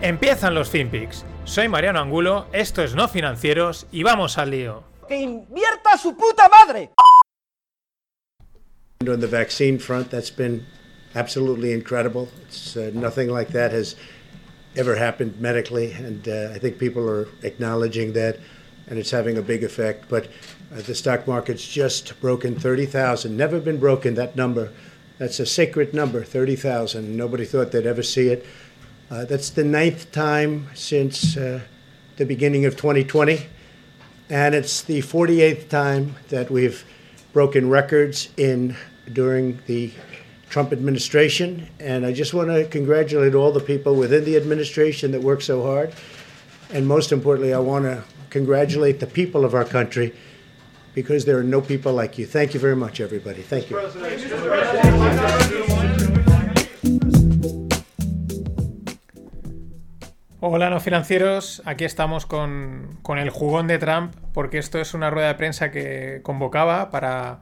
Empiezan los FinPix. Soy Mariano Angulo, esto es No Financieros y vamos al lío. ¡Que invierta su puta madre! On the vaccine front, that's been absolutely incredible. It's uh, nothing like that has ever happened medically, and uh, I think people are acknowledging that, and it's having a big effect. But uh, the stock market's just broken 30,000. Never been broken that number. That's a sacred number, 30,000. Nobody thought they'd ever see it. Uh, that's the ninth time since uh, the beginning of 2020, and it's the 48th time that we've broken records in during the Trump administration. And I just want to congratulate all the people within the administration that work so hard. And most importantly, I want to congratulate the people of our country because there are no people like you. Thank you very much, everybody. Thank you. Hola no financieros, aquí estamos con, con, el jugón de Trump porque esto es una rueda de prensa que convocaba para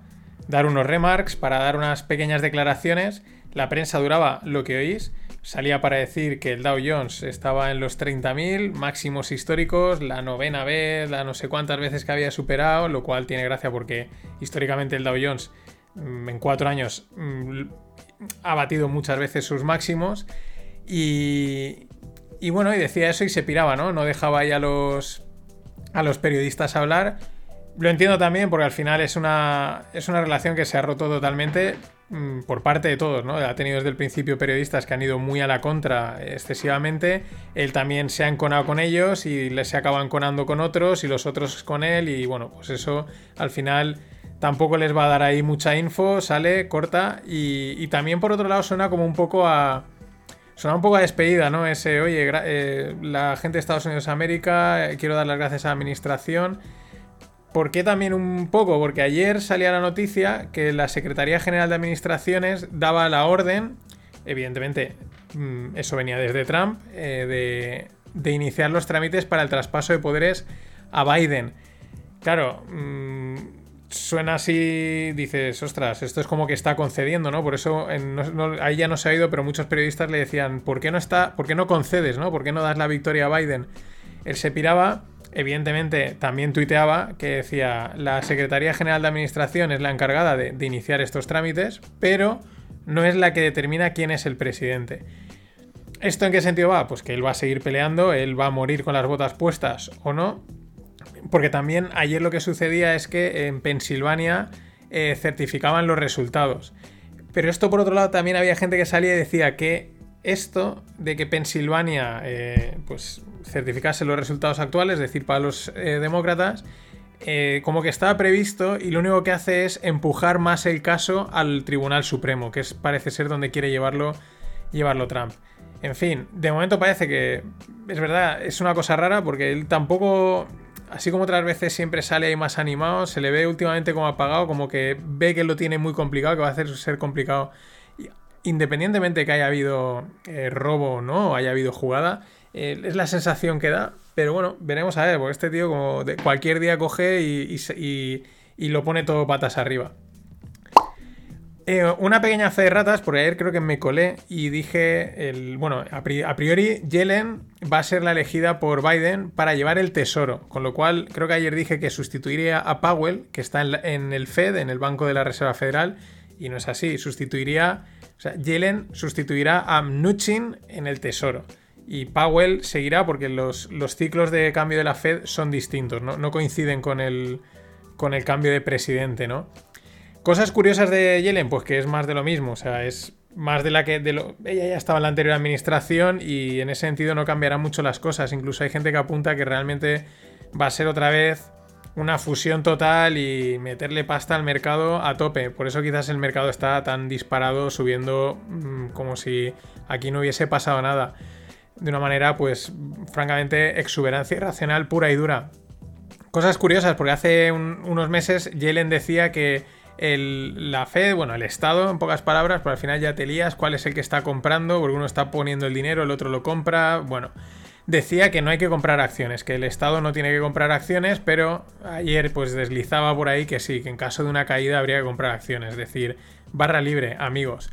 dar unos remarks, para dar unas pequeñas declaraciones. La prensa duraba lo que oís, salía para decir que el Dow Jones estaba en los 30.000 máximos históricos, la novena vez, la no sé cuántas veces que había superado, lo cual tiene gracia porque históricamente el Dow Jones mm, en cuatro años mm, ha batido muchas veces sus máximos. Y, y bueno, y decía eso y se piraba, ¿no? No dejaba ahí a los, a los periodistas hablar. Lo entiendo también porque al final es una, es una relación que se ha roto totalmente mmm, por parte de todos, ¿no? Ha tenido desde el principio periodistas que han ido muy a la contra excesivamente. Él también se ha enconado con ellos y les se acaba enconando con otros y los otros con él. Y bueno, pues eso al final tampoco les va a dar ahí mucha info, sale, corta. Y también por otro lado suena como un poco a Suena un poco a despedida, ¿no? Ese, oye, eh, la gente de Estados Unidos de América, eh, quiero dar las gracias a la administración. ¿Por qué también un poco? Porque ayer salía la noticia que la Secretaría General de Administraciones daba la orden, evidentemente mmm, eso venía desde Trump, eh, de, de, iniciar los trámites para el traspaso de poderes a Biden. Claro, mmm, suena así, dices, ostras, esto es como que está concediendo, ¿no? Por eso ahí ya no se ha ido, pero muchos periodistas le decían, ¿por qué no está, por qué no concedes, ¿no? ¿Por qué no das la victoria a Biden? Él se piraba, evidentemente también tuiteaba que decía, la Secretaría General de Administración es la encargada de, de iniciar estos trámites, pero no es la que determina quién es el presidente. ¿Esto en qué sentido va? Pues que él va a seguir peleando, él va a morir con las botas puestas o no, porque también ayer lo que sucedía es que en Pensilvania eh, certificaban los resultados. Pero esto por otro lado también había gente que salía y decía que esto de que Pensilvania eh, pues certificase los resultados actuales, es decir, para los eh, demócratas, como que estaba previsto y lo único que hace es empujar más el caso al Tribunal Supremo, que parece ser donde quiere llevarlo, llevarlo Trump. En fin, de momento parece que es verdad, es una cosa rara porque él tampoco así como otras veces siempre sale ahí más animado, se le ve últimamente como apagado, como que ve que lo tiene muy complicado, que va a hacer ser complicado. Independientemente de que haya habido eh, robo o no, o haya habido jugada, eh, es la sensación que da. Pero bueno, veremos a ver, porque este tío como de cualquier día coge y, lo pone todo patas arriba. Eh, una pequeña fe de ratas, porque ayer creo que me colé y dije, el, bueno, a priori Yellen va a ser la elegida por Biden para llevar el tesoro, con lo cual creo que ayer dije que sustituiría a Powell, que está en, en el Fed, en el Banco de la Reserva Federal, y no es así, sustituiría, o sea, Yellen sustituirá a Mnuchin en el tesoro. Y Powell seguirá porque los, los ciclos de cambio de la Fed son distintos, no, no coinciden con el, con el cambio de presidente, ¿no? Cosas curiosas de Yellen, pues que es más de lo mismo, o sea, es más de la que de lo, ella ya estaba en la anterior administración y en ese sentido no cambiarán mucho las cosas. Incluso hay gente que apunta que realmente va a ser otra vez una fusión total y meterle pasta al mercado a tope. Por eso quizás el mercado está tan disparado, subiendo mmm, como si aquí no hubiese pasado nada. De una manera, pues, francamente, exuberancia irracional pura y dura. cosas curiosas, porque hace un- unos meses Yellen decía que la Fed, bueno, el Estado, en pocas palabras, pero al final ya te lías cuál es el que está comprando, porque uno está poniendo el dinero, el otro lo compra, bueno. Decía que no hay que comprar acciones, que el Estado no tiene que comprar acciones, pero ayer pues deslizaba por ahí que sí, que en caso de una caída habría que comprar acciones, es decir, barra libre, amigos.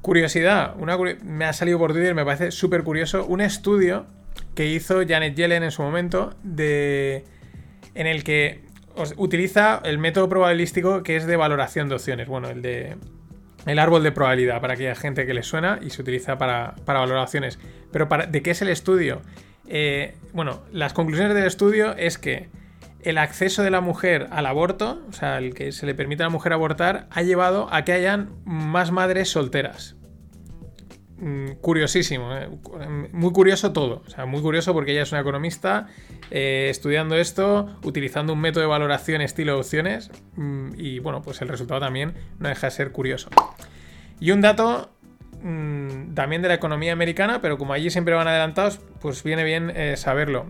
Curiosidad, una me ha salido por Twitter, me parece súper curioso, un estudio que hizo Janet Yellen en su momento de en el que utiliza el método probabilístico que es de valoración de opciones, bueno, el de el árbol de probabilidad para aquella gente que le suena y se utiliza para, para valoraciones. Pero ¿de qué es el estudio? Eh, bueno, las conclusiones del estudio es que el acceso de la mujer al aborto, o sea, el que se le permite a la mujer abortar, ha llevado a que hayan más madres solteras. Mm, Curiosísimo, eh, cu- muy curioso todo. O sea, muy curioso porque ella es una economista eh, estudiando esto, utilizando un método de valoración estilo opciones. mm, Y bueno, pues el resultado también no deja de ser curioso. Y un dato mm, también de la economía americana, pero como allí siempre van adelantados, pues viene bien eh, saberlo.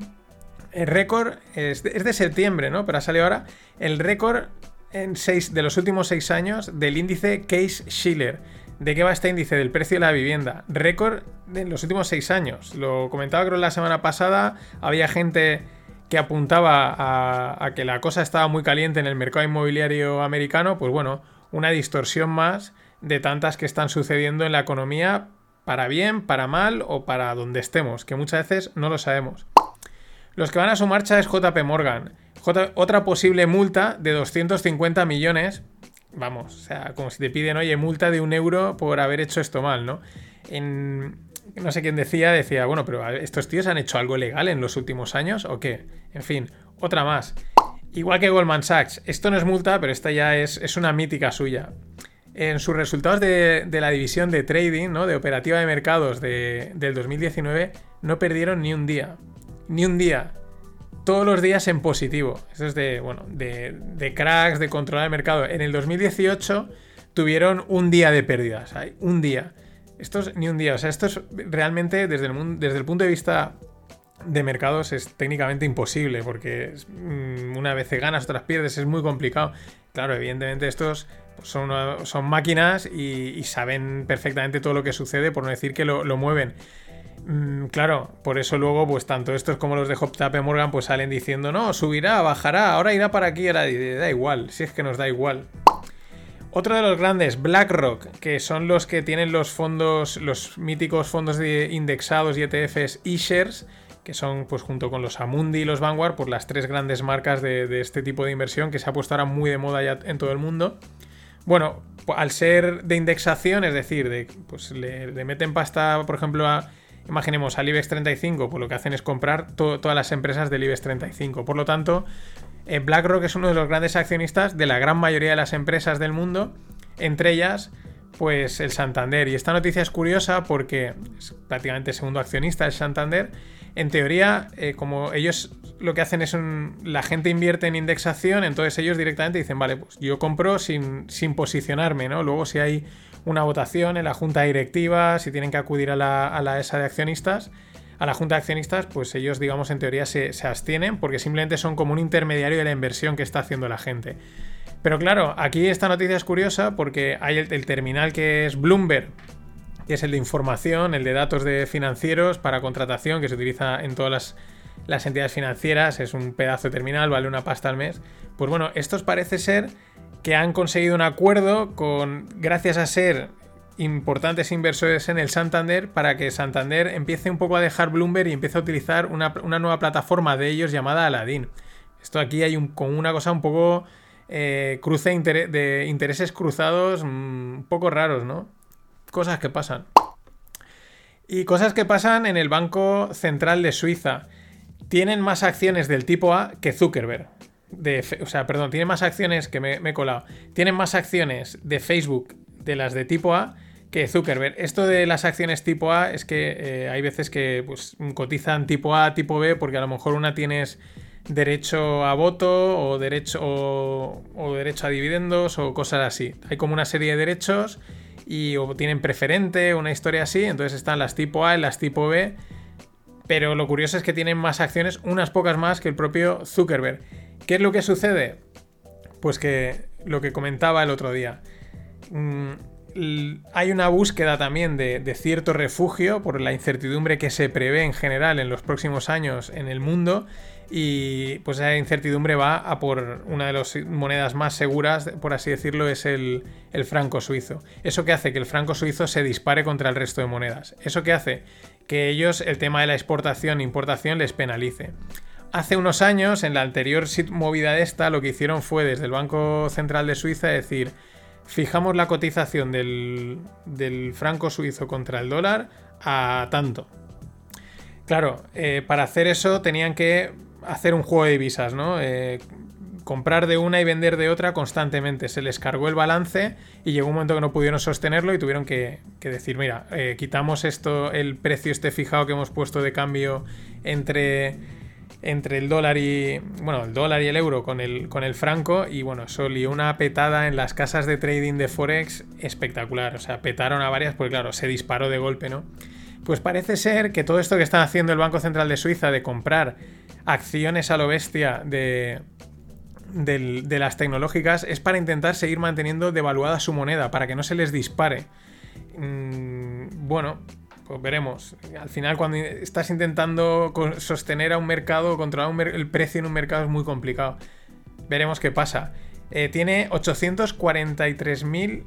El récord es de, es de septiembre, ¿no? Pero ha salido ahora el récord en seis, de los últimos seis años del índice Case-Shiller. ¿De qué va este índice? Del precio de la vivienda. Récord de los últimos seis años. Lo comentaba creo la semana pasada. Había gente que apuntaba a, que la cosa estaba muy caliente en el mercado inmobiliario americano. Pues bueno, una distorsión más de tantas que están sucediendo en la economía para bien, para mal o para donde estemos, que muchas veces no lo sabemos. Los que van a su marcha es JP Morgan. Otra posible multa de 250 millones. Vamos, o sea, como si te piden, oye, multa de un euro por haber hecho esto mal, ¿no? En, no sé quién decía, decía, bueno, pero ¿estos tíos han hecho algo legal en los últimos años o qué? En fin, otra más. Igual que Goldman Sachs, esto no es multa, pero esta ya es, es una mítica suya. En sus resultados de, de la división de trading, ¿no? de operativa de mercados de- del 2019, no perdieron ni un día. Ni un día. Todos los días en positivo. Eso es de, bueno, de, de cracks, de controlar el mercado. En el 2018 tuvieron un día de pérdidas. Un día. Esto es ni un día. O sea, esto es realmente desde el, desde el punto de vista de mercados es técnicamente imposible porque mm, una vez ganas, otras pierdes, es muy complicado. Claro, evidentemente estos pues, son, son máquinas y, saben perfectamente todo lo que sucede, por no decir que lo mueven. Mm, claro, por eso luego, pues tanto estos como los de JP Morgan, pues salen diciendo, no, subirá, bajará, ahora irá para aquí, ahora da igual, si es que nos da igual. Otro de los grandes, BlackRock, que son los que tienen los fondos, los míticos fondos de indexados y ETFs eShares, que son, pues junto con los Amundi y los Vanguard, pues las tres grandes marcas de, este tipo de inversión que se ha puesto ahora muy de moda ya en todo el mundo. Bueno, al ser de indexación, es decir, de, pues le meten pasta, por ejemplo, a, imaginemos al IBEX 35, pues lo que hacen es comprar to- todas las empresas del IBEX 35. Por lo tanto, eh, BlackRock es uno de los grandes accionistas de la gran mayoría de las empresas del mundo, entre ellas, pues el Santander. Y esta noticia es curiosa porque es prácticamente segundo accionista el Santander. En teoría, eh, como ellos lo que hacen es un, la gente invierte en indexación, entonces ellos directamente dicen, vale, pues yo compro sin, sin posicionarme, ¿no? Luego si hay una votación en la junta directiva, si tienen que acudir a la, a la ESA de accionistas, a la junta de accionistas, pues ellos, digamos, en teoría se, se abstienen porque simplemente son como un intermediario de la inversión que está haciendo la gente. Pero claro, aquí esta noticia es curiosa porque hay el, terminal que es Bloomberg, que es el de información, el de datos de financieros para contratación, que se utiliza en todas las, las entidades financieras, es un pedazo de terminal, vale una pasta al mes. Pues bueno, estos parece ser que han conseguido un acuerdo con, gracias a ser importantes inversores en el Santander, para que Santander empiece un poco a dejar Bloomberg y empiece a utilizar una, una nueva plataforma de ellos llamada Aladdin. Esto aquí hay un, como una cosa un poco eh, cruce de intereses cruzados, mm, un poco raros, ¿no? Cosas que pasan. Y cosas que pasan en el Banco Central de Suiza. Tienen más acciones del tipo A que Zuckerberg. De, o sea, perdón, tienen más acciones que me, me he colado. Tienen más acciones de Facebook de las de tipo A que Zuckerberg. Esto de las acciones tipo A es que eh, hay veces que pues, cotizan tipo A, tipo B, porque a lo mejor una tienes derecho a voto o derecho, o derecho a dividendos o cosas así. Hay como una serie de derechos y o tienen preferente, una historia así. Entonces están las tipo A y las tipo B. Pero lo curioso es que tienen más acciones, unas pocas más que el propio Zuckerberg. ¿Qué es lo que sucede? Pues que lo que comentaba el otro día. Mm, hay una búsqueda también de, cierto refugio por la incertidumbre que se prevé en general en los próximos años en el mundo y pues esa incertidumbre va a por una de las monedas más seguras, por así decirlo, es el, el franco suizo. Eso que hace que el franco suizo se dispare contra el resto de monedas. Eso que hace que ellos el tema de la exportación e importación les penalice. Hace unos años, en la anterior movida de esta, lo que hicieron fue desde el Banco Central de Suiza decir, fijamos la cotización del, franco suizo contra el dólar a tanto. Claro, eh, para hacer eso tenían que hacer un juego de divisas, ¿no? Eh, comprar de una y vender de otra constantemente. Se les cargó el balance y llegó un momento que no pudieron sostenerlo y tuvieron que, decir, mira, eh, quitamos esto, el precio este fijado que hemos puesto de cambio entre, entre el dólar y. Bueno, el dólar y el euro con el, con el franco. Y bueno, eso una petada en las casas de trading de Forex espectacular. O sea, petaron a varias, porque claro, se disparó de golpe, ¿no? Pues parece ser que todo esto que está haciendo el Banco Central de Suiza de comprar acciones a lo bestia de, de, las tecnológicas es para intentar seguir manteniendo devaluada su moneda, para que no se les dispare. Mm, bueno, pues veremos. Al final, cuando estás intentando sostener a un mercado, controlar el precio en un mercado es muy complicado. Veremos qué pasa. Eh, tiene 843.000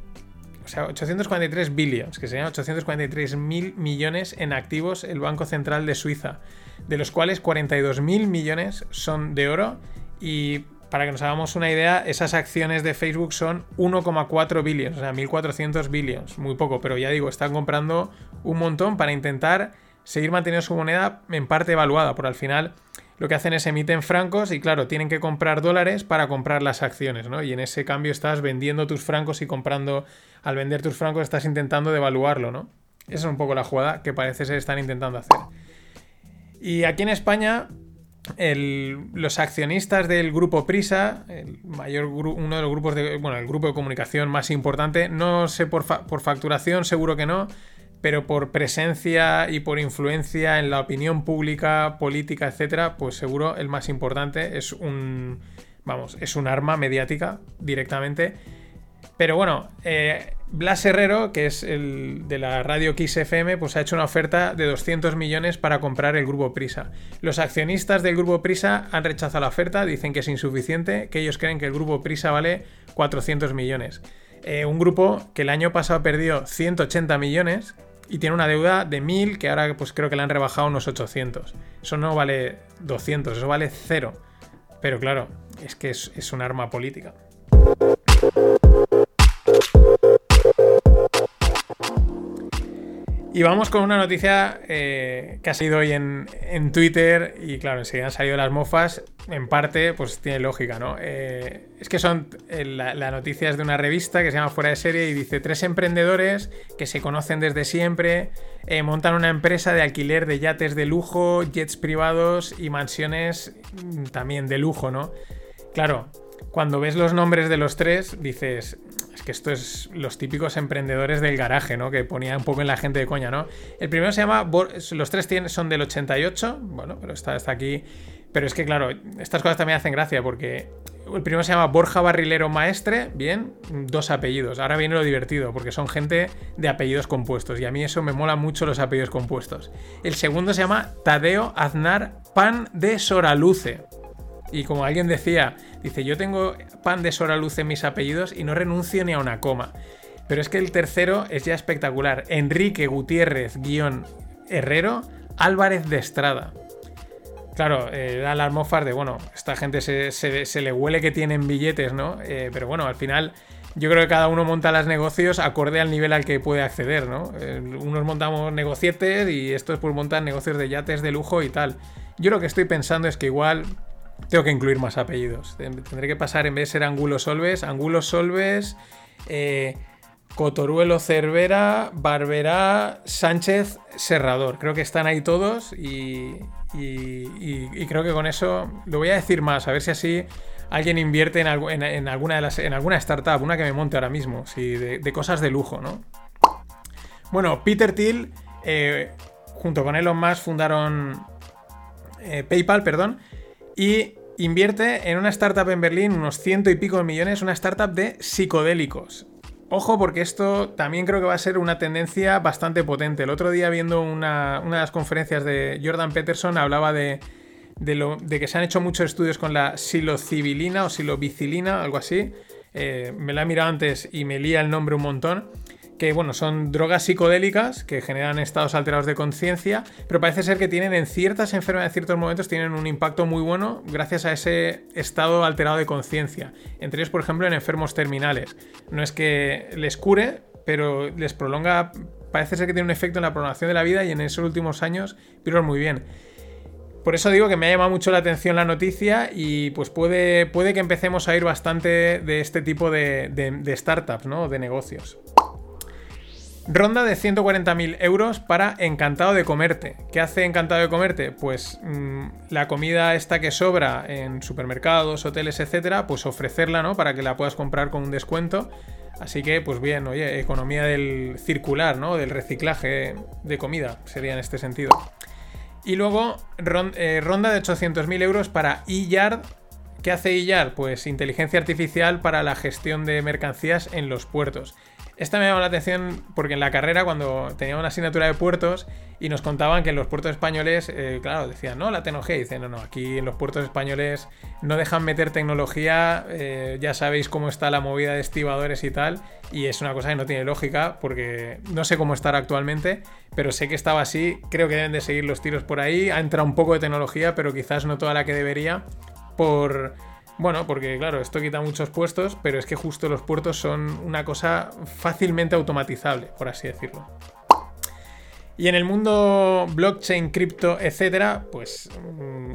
o sea, 843 billions, que serían 843 mil millones en activos el Banco Central de Suiza, de los cuales 42 mil millones son de oro y para que nos hagamos una idea, esas acciones de Facebook son 1,4 billions, o sea, 1.400 billions, muy poco, pero ya digo, están comprando un montón para intentar seguir manteniendo su moneda en parte evaluada, por al final lo que hacen es emiten francos y claro, tienen que comprar dólares para comprar las acciones, ¿no? Y en ese cambio estás vendiendo tus francos y comprando, al vender tus francos estás intentando devaluarlo, ¿no? Esa es un poco la jugada que parece ser están intentando hacer. Y aquí en España, los accionistas del grupo Prisa, el mayor uno de los grupos de, bueno, el grupo de comunicación más importante, no sé por, por facturación, seguro que no, pero por presencia y por influencia en la opinión pública, política, etcétera, pues seguro el más importante es un, vamos, es un arma mediática directamente. Pero bueno, eh, Blas Herrero, que es el de la radio Kiss FM, pues ha hecho una oferta de 200 millones para comprar el grupo Prisa. Los accionistas del grupo Prisa han rechazado la oferta, dicen que es insuficiente, que ellos creen que el grupo Prisa vale 400 millones. Eh, un grupo que el año pasado perdió 180 millones y tiene una deuda de 1000 que ahora pues creo que le han rebajado unos 800. Eso no vale 200, eso vale cero. Pero claro, es que es, es un arma política. Y vamos con una noticia eh, que ha salido hoy en, Twitter y claro, enseguida han salido las mofas. En parte, pues tiene lógica, ¿no? Eh, es que son. Eh, la, noticia es de una revista que se llama Fuera de Serie y dice: Tres emprendedores que se conocen desde siempre montan una empresa de alquiler de yates de lujo, jets privados y mansiones mm, también de lujo, ¿no? Claro, cuando ves los nombres de los tres, dices, es que esto es los típicos emprendedores del garaje, ¿no? Que ponía un poco en la gente de coña, ¿no? El primero se llama. Los tres son del 88. Bueno, pero está, está aquí. Pero es que, claro, estas cosas también hacen gracia porque el primero se llama Borja Barrilero Maestre, bien, dos apellidos. Ahora viene lo divertido, porque son gente de apellidos compuestos, y a mí eso me mola mucho los apellidos compuestos. El segundo se llama Tadeo Aznar Pan de Soraluce. Y como alguien decía, dice, yo tengo pan de Sora Luz en mis apellidos y no renuncio ni a una coma. Pero es que el tercero es ya espectacular. Enrique Gutiérrez guion Herrero Álvarez de Estrada. Claro, eh, da las de, bueno, esta gente se, le huele que tienen billetes, ¿no? Eh, pero bueno, al final yo creo que cada uno monta los negocios acorde al nivel al que puede acceder, ¿no? Eh, unos montamos negocietes y estos pues montan negocios de yates de lujo y tal. Yo lo que estoy pensando es que igual tengo que incluir más apellidos. Tendré que pasar, en vez de ser Angulo Solves, Angulo Solves, eh, Cotoruelo Cervera, Barberá, Sánchez Serrador. Creo que están ahí todos y, creo que con eso lo voy a decir más, a ver si así alguien invierte en, alguna, en alguna startup, una que me monte ahora mismo, de, cosas de lujo, ¿no? Bueno, Peter Thiel, eh, junto con Elon Musk, fundaron eh, PayPal, perdón, y, Invierte en una startup en Berlín unos ciento y pico de millones, una startup de psicodélicos. Ojo porque esto también creo que va a ser una tendencia bastante potente. El otro día viendo una, una de las conferencias de Jordan Peterson hablaba de, de, que se han hecho muchos estudios con la silocibilina o silobicilina, algo así. Eh, me la he mirado antes y me lía el nombre un montón que bueno, son drogas psicodélicas que generan estados alterados de conciencia, pero parece ser que tienen en ciertas enfermedades, en ciertos momentos, tienen un impacto muy bueno gracias a ese estado alterado de conciencia. Entre ellos, por ejemplo, en enfermos terminales. No es que les cure, pero les prolonga, parece ser que tiene un efecto en la prolongación de la vida y en esos últimos años, pero muy bien. Por eso digo que me ha llamado mucho la atención la noticia y pues puede, puede que empecemos a ir bastante de este tipo de, de, de startups, ¿no? De negocios. Ronda de 140.000 euros para Encantado de Comerte. ¿Qué hace Encantado de Comerte? Pues mmm, la comida esta que sobra en supermercados, hoteles, etcétera, pues ofrecerla, ¿no? Para que la puedas comprar con un descuento. Así que, pues bien, oye, economía del circular, ¿no? Del reciclaje de comida, sería en este sentido. Y luego, eh, ronda de 800.000 euros para eYard. ¿Qué hace eYard? Pues inteligencia artificial para la gestión de mercancías en los puertos. Esta me llamó la atención porque en la carrera, cuando tenía una asignatura de puertos y nos contaban que en los puertos españoles, eh, claro, decían, no, la tecnología. Dicen, no, no, aquí en los puertos españoles no dejan meter tecnología. Eh, ya sabéis cómo está la movida de estibadores y tal. Y es una cosa que no tiene lógica porque no sé cómo estará actualmente, pero sé que estaba así. Creo que deben de seguir los tiros por ahí. Ha entrado un poco de tecnología, pero quizás no toda la que debería por bueno, porque claro, esto quita muchos puestos, pero es que justo los puertos son una cosa fácilmente automatizable, por así decirlo. Y en el mundo blockchain, cripto, etcétera, pues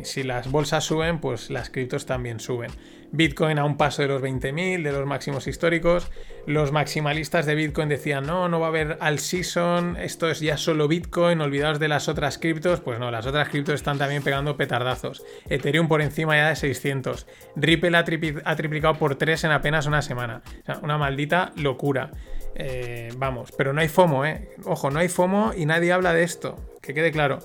si las bolsas suben, pues las criptos también suben. Bitcoin a un paso de los 20.000, de los máximos históricos. Los maximalistas de Bitcoin decían, no, no va a haber all season, esto es ya solo Bitcoin, olvidaos de las otras criptos. Pues no, las otras criptos están también pegando petardazos. Ethereum por encima ya de 600. Ripple ha, tripli ha triplicado por 3 en apenas una semana. Una maldita locura. Eh, vamos, pero no hay FOMO, ¿eh? Ojo, no hay FOMO y nadie habla de esto, que quede claro.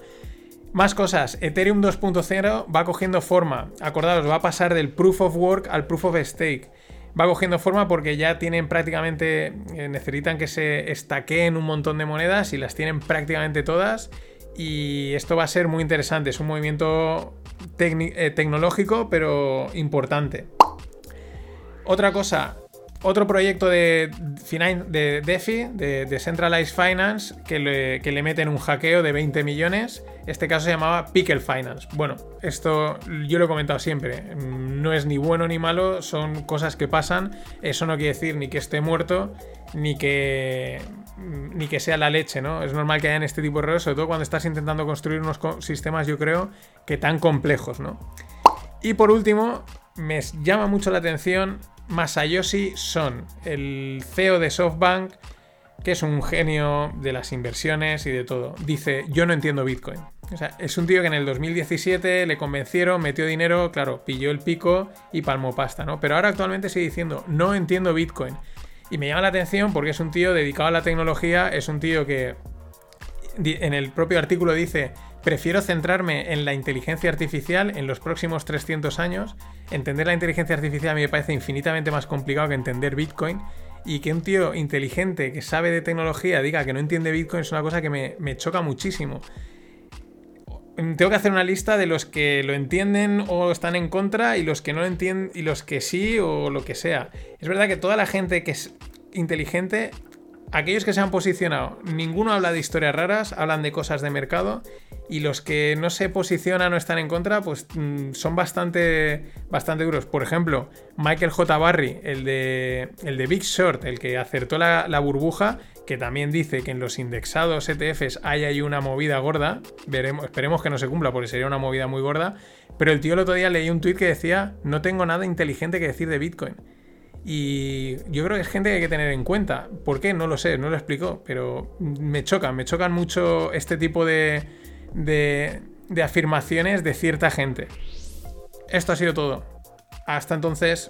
Más cosas, Ethereum 2.0 va cogiendo forma. Acordaros, va a pasar del Proof of Work al Proof of Stake. Va cogiendo forma porque ya tienen prácticamente, eh, necesitan que se estaqueen un montón de monedas y las tienen prácticamente todas. Y esto va a ser muy interesante, es un movimiento eh, tecnológico pero importante. Otra cosa, otro proyecto de, de DeFi, de Decentralized Finance, que le, que le, meten un hackeo de 20 millones. Este caso se llamaba Pickle Finance. Bueno, esto yo lo he comentado siempre. No es ni bueno ni malo, son cosas que pasan. Eso no quiere decir ni que esté muerto, ni que, ni que sea la leche, ¿no? Es normal que hayan este tipo de errores, sobre todo cuando estás intentando construir unos sistemas, yo creo, que tan complejos, ¿no? Y por último, me llama mucho la atención Masayoshi Son, el CEO de SoftBank, que es un genio de las inversiones y de todo. Dice, yo no entiendo Bitcoin. O sea, es un tío que en el 2017 le convencieron, metió dinero, claro, pilló el pico y palmó pasta, ¿no? Pero ahora actualmente sigue diciendo, no entiendo Bitcoin. Y me llama la atención porque es un tío dedicado a la tecnología, es un tío que en el propio artículo dice, prefiero centrarme en la inteligencia artificial en los próximos 300 años. Entender la inteligencia artificial a mí me parece infinitamente más complicado que entender Bitcoin. Y que un tío inteligente que sabe de tecnología diga que no entiende Bitcoin es una cosa que me, me choca muchísimo. Tengo que hacer una lista de los que lo entienden o están en contra y los que no lo entienden y los que sí o lo que sea. Es verdad que toda la gente que es inteligente aquellos que se han posicionado, ninguno habla de historias raras, hablan de cosas de mercado y los que no se posicionan o están en contra, pues mmm, son bastante, bastante duros. Por ejemplo, Michael J. Barry, el de, el de Big Short, el que acertó la, la burbuja, que también dice que en los indexados ETFs hay ahí una movida gorda. Veremos, esperemos que no se cumpla porque sería una movida muy gorda. Pero el tío el otro día leí un tweet que decía, no tengo nada inteligente que decir de Bitcoin. Y yo creo que es gente que hay que tener en cuenta. ¿Por qué? No lo sé, no lo explicó, pero me chocan, me chocan mucho este tipo de, de afirmaciones de cierta gente. Esto ha sido todo. Hasta entonces.